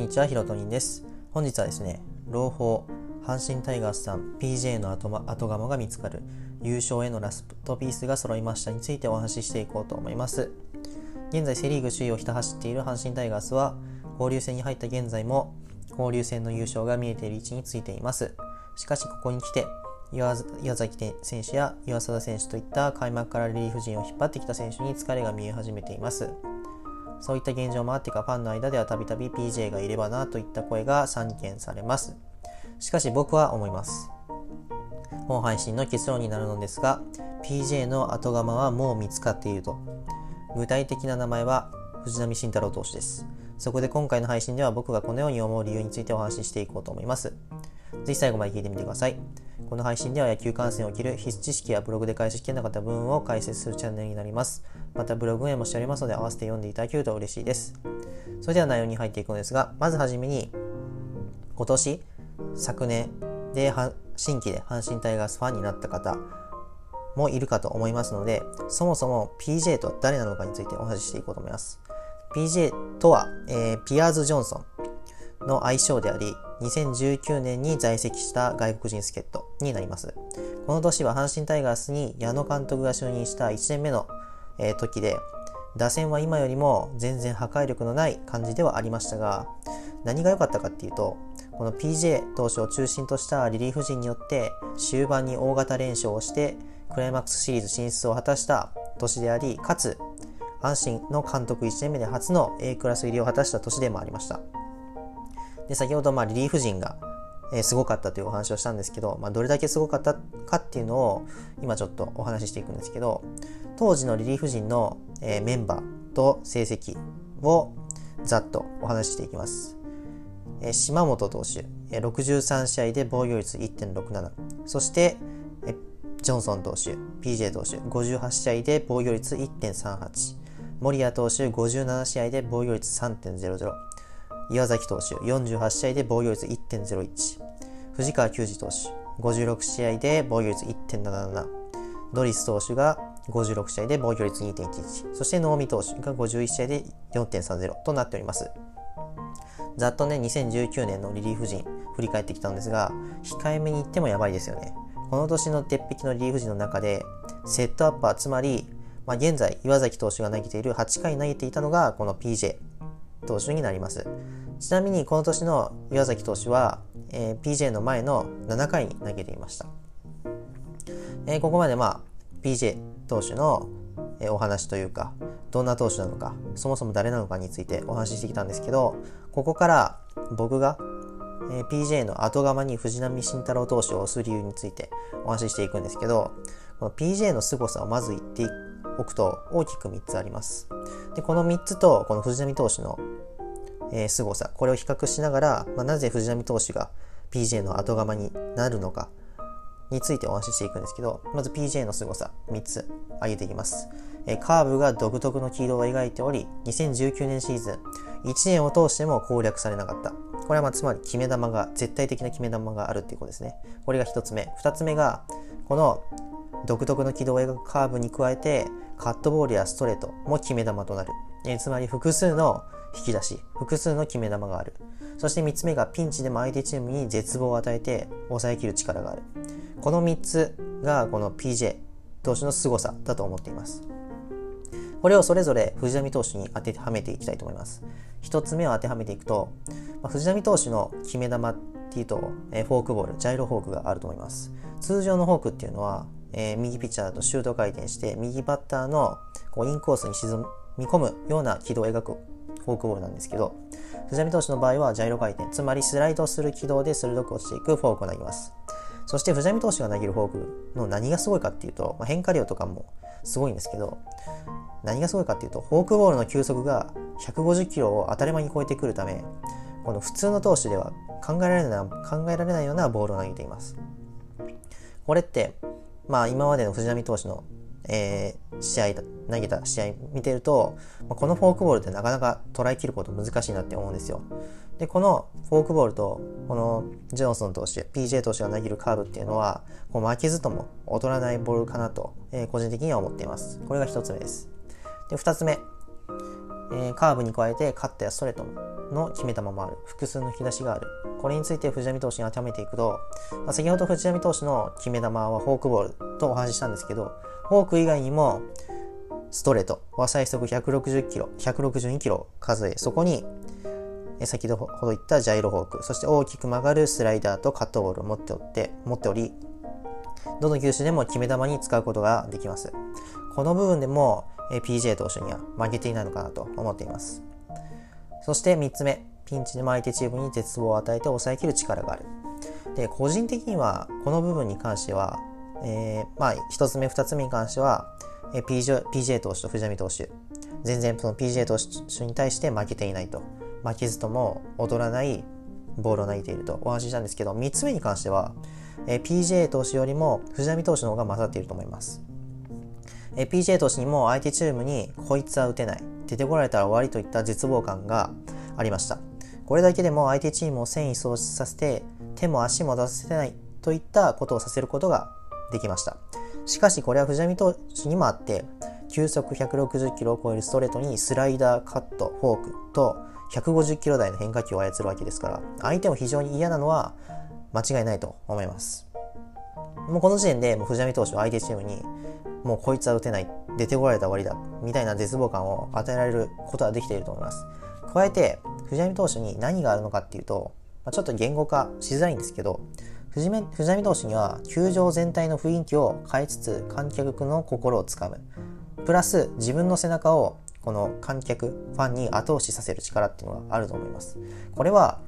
んにちは、ひろとにんです。本日はですね、朗報、阪神タイガースさん PJ の後,、ま、後釜が見つかる優勝へのラストピースが揃いましたについてお話ししていこうと思います。現在セリーグ首位をひた走っている阪神タイガースは、交流戦に入った現在も交流戦の優勝が見えている位置についています。しかしここに来て、岩崎選手や岩貞選手といった開幕からリリーフ陣を引っ張ってきた選手に疲れが見え始めています。そういった現状もあってかファンの間ではたびたび PJ がいればなといった声が散見されます。しかし僕は思います。本配信の結論になるのですが、PJ の後釜はもう見つかっていると。具体的な名前は藤波慎太郎投手です。そこで今回の配信では僕がこのように思う理由についてお話ししていこうと思います。ぜひ最後まで聞いてみてください。この配信では野球観戦を切る必須知識やブログで解説してなかった部分を解説するチャンネルになります。またブログへもしておりますので合わせて読んでいただけると嬉しいです。それでは内容に入っていくのですが、まずはじめに今年、昨年で新規で阪神タイガースファンになった方もいるかと思いますので、そもそも PJ とは誰なのかについてお話ししていこうと思います。PJ とは、えー、ピアーズ・ジョンソンの愛称であり、2019年に在籍した外国人助っ人になります。この年は阪神タイガースに矢野監督が就任した1年目の、時で、打線は今よりも全然破壊力のない感じではありましたが、何が良かったかっていうと、この PJ 投手を中心としたリリーフ陣によって終盤に大型連勝をしてクライマックスシリーズ進出を果たした年であり、かつ阪神の監督1年目で初の A クラス入りを果たした年でもありました。で、先ほど、まあ、リリーフ陣が、え、すごかったというお話をしたんですけど、まあ、どれだけすごかったかっていうのを、今ちょっとお話ししていくんですけど、当時のリリーフ陣の、え、メンバーと成績をざっとお話ししていきます。え、島本投手、えー、63試合で防御率1.67。そして、え、ジョンソン投手、PJ 投手、58試合で防御率1.38。森谷投手、57試合で防御率3.00。岩崎投手48試合で防御率1.01藤川球児投手56試合で防御率1.77ドリス投手が56試合で防御率2.11そして能見投手が51試合で4.30となっております。ざっとね2019年のリリーフ陣振り返ってきたんですが控えめに言ってもやばいですよね。この年の鉄壁のリリーフ陣の中でセットアッパーつまり、まあ、現在岩崎投手が投げている8回投げていたのがこの PJ 投手になります。ちなみにこの年の岩崎投手は、えー、PJ の前の7回に投げていました。えー、ここまでまあ PJ 投手の、えー、お話というかどんな投手なのかそもそも誰なのかについてお話ししてきたんですけどここから僕が、えー、PJ の後釜に藤浪晋太郎投手を押す理由についてお話ししていくんですけどこの PJ の凄さをまず言っておくと大きく3つあります。でこの3つとこの藤浪投手のえー、凄さ、これを比較しながら、まあ、なぜ藤波投手が PJ の後釜になるのかについてお話ししていくんですけど、まず PJ の凄さ、3つ挙げていきます。えー、カーブが独特の軌道を描いており、2019年シーズン、1年を通しても攻略されなかった。これはまあつまり決め球が、絶対的な決め球があるっていうことですね。これが1つ目。2つ目が、この独特の軌道を描くカーブに加えて、カットボールやストレートも決め球となる。えー、つまり複数の引き出し、複数の決め球がある。そして3つ目がピンチでも相手チームに絶望を与えて抑えきる力がある。この3つがこの PJ 投手の凄さだと思っています。これをそれぞれ藤波投手に当てはめていきたいと思います。1つ目を当てはめていくと、まあ、藤波投手の決め球っていうと、え、フォークボール、ジャイロフォークがあると思います。通常のフォークっていうのは、えー、右ピッチャーだとシュート回転して右バッターのこうインコースに沈み込むような軌道を描くフォークボールなんですけど、藤波投手の場合はジャイロ回転、つまりスライドする軌道で鋭く落ちていくフォークを投げます。そして藤波投手が投げるフォークの何がすごいかっていうと、まあ、変化量とかもすごいんですけど、何がすごいかっていうと、フォークボールの球速が150キロを当たり前に超えてくるため、この普通の投手では考えられない考えられないようなボールを投げています。これって、まあ今までの藤波投手のえー、試合投げた試合見てると、まあ、このフォークボールってなかなか捉えきること難しいなって思うんですよ。で、このフォークボールと、このジョンソン投手、PJ 投手が投げるカーブっていうのは、こう負けずとも劣らないボールかなと、えー、個人的には思っています。これが一つ目です。で、二つ目、えー、カーブに加えてカットやストレートの決め球もある。複数の引き出しがある。これについて藤波投手に当てはめていくと、まあ、先ほど藤波投手の決め球はフォークボールとお話ししたんですけど、フォーク以外にも、ストレートは最速160キロ、162キロを数え、そこに、先ほど言ったジャイロフォーク、そして大きく曲がるスライダーとカットボールを持っておって、持っており、どの球種でも決め球に使うことができます。この部分でも PJ 投手には負けていないのかなと思っています。そして3つ目、ピンチでも相手チームに絶望を与えて抑えきる力がある。で、個人的にはこの部分に関しては、えー、まあ1つ目、2つ目に関しては、え PJ, PJ 投手と藤波投手、全然その PJ 投手に対して負けていないと。負けずとも踊らないボールを投げているとお話ししたんですけど、3つ目に関しては、え PJ 投手よりも藤波投手の方が勝っていると思います。え PJ 投手にも相手チームにこいつは打てない、出てこられたら終わりといった絶望感がありました。これだけでも相手チームを戦意喪失させて手も足も出せないといったことをさせることができました。しかしこれは藤波投手にもあって球速160キロを超えるストレートにスライダー、カット、フォークと150キロ台の変化球を操るわけですから相手も非常に嫌なのは間違いないと思います。もうこの時点でもう藤波投手は相手チームにもうこいつは打てない、出てこられた終わりだ、みたいな絶望感を与えられることはできていると思います。加えて、藤波投手に何があるのかっていうと、まあ、ちょっと言語化しづらいんですけど、藤波投手には球場全体の雰囲気を変えつつ観客の心をつかむ。プラス自分の背中をこの観客、ファンに後押しさせる力っていうのがあると思います。これは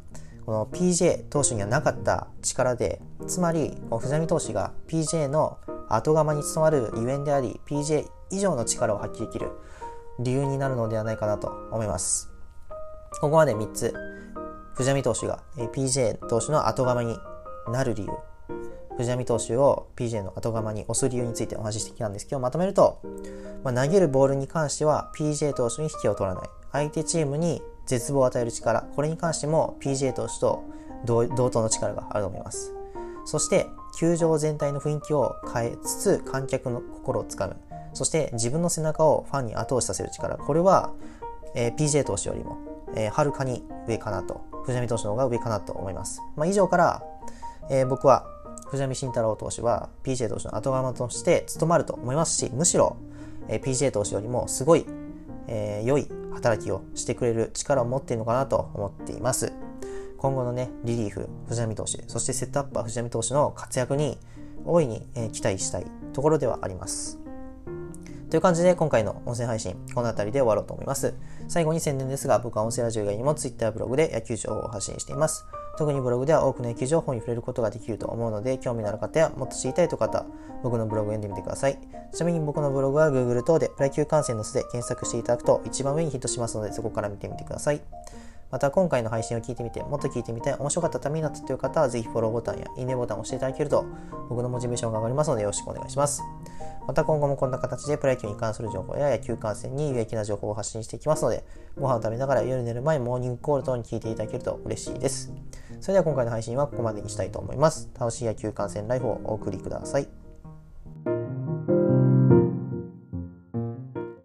この PJ 投手にはなかった力で、つまり藤波投手が PJ の後釜に務まるゆえんであり、PJ 以上の力を発揮できる理由になるのではないかなと思います。ここまで3つ、藤波投手が PJ 投手の後釜になる理由、藤波投手を PJ の後釜に押す理由についてお話ししてきたんですけど、まとめると、まあ、投げるボールに関しては PJ 投手に引きを取らない。相手チームに絶望を与える力、これに関しても PJ 投手と同等の力があると思います。そして、球場全体の雰囲気を変えつつ観客の心をつかむ。そして自分の背中をファンに後押しさせる力。これは、えー、PJ 投手よりも、えー、はるかに上かなと。藤波投手の方が上かなと思います。まあ、以上から、えー、僕は藤波慎太郎投手は PJ 投手の後釜として務まると思いますし、むしろ、えー、PJ 投手よりもすごい、えー、良い働きをしてくれる力を持っているのかなと思っています。今後のね、リリーフ、藤波投手、そしてセットアッパー藤波投手の活躍に大いに、え期待したいところではあります。という感じで今回の音声配信、この辺りで終わろうと思います。最後に宣伝ですが、僕は音声ラジオ以外にも Twitter ブログで野球情報を発信しています。特にブログでは多くの野球情報に触れることができると思うので、興味のある方やもっと知りたいという方、僕のブログを読んでみてください。ちなみに僕のブログは Google 等でプロ野球観戦の巣で検索していただくと一番上にヒットしますので、そこから見てみてください。また今回の配信を聞いてみて、もっと聞いてみたい、面白かったためになったという方は、ぜひフォローボタンやいいねボタンを押していただけると、僕のモチベーションが上がりますのでよろしくお願いします。また今後もこんな形でプロ野球に関する情報や野球観戦に有益な情報を発信していきますので、ご飯を食べながら夜寝る前、モーニングコール等に聞いていただけると嬉しいです。それでは今回の配信はここまでにしたいと思います。楽しい野球観戦ライフをお送りください。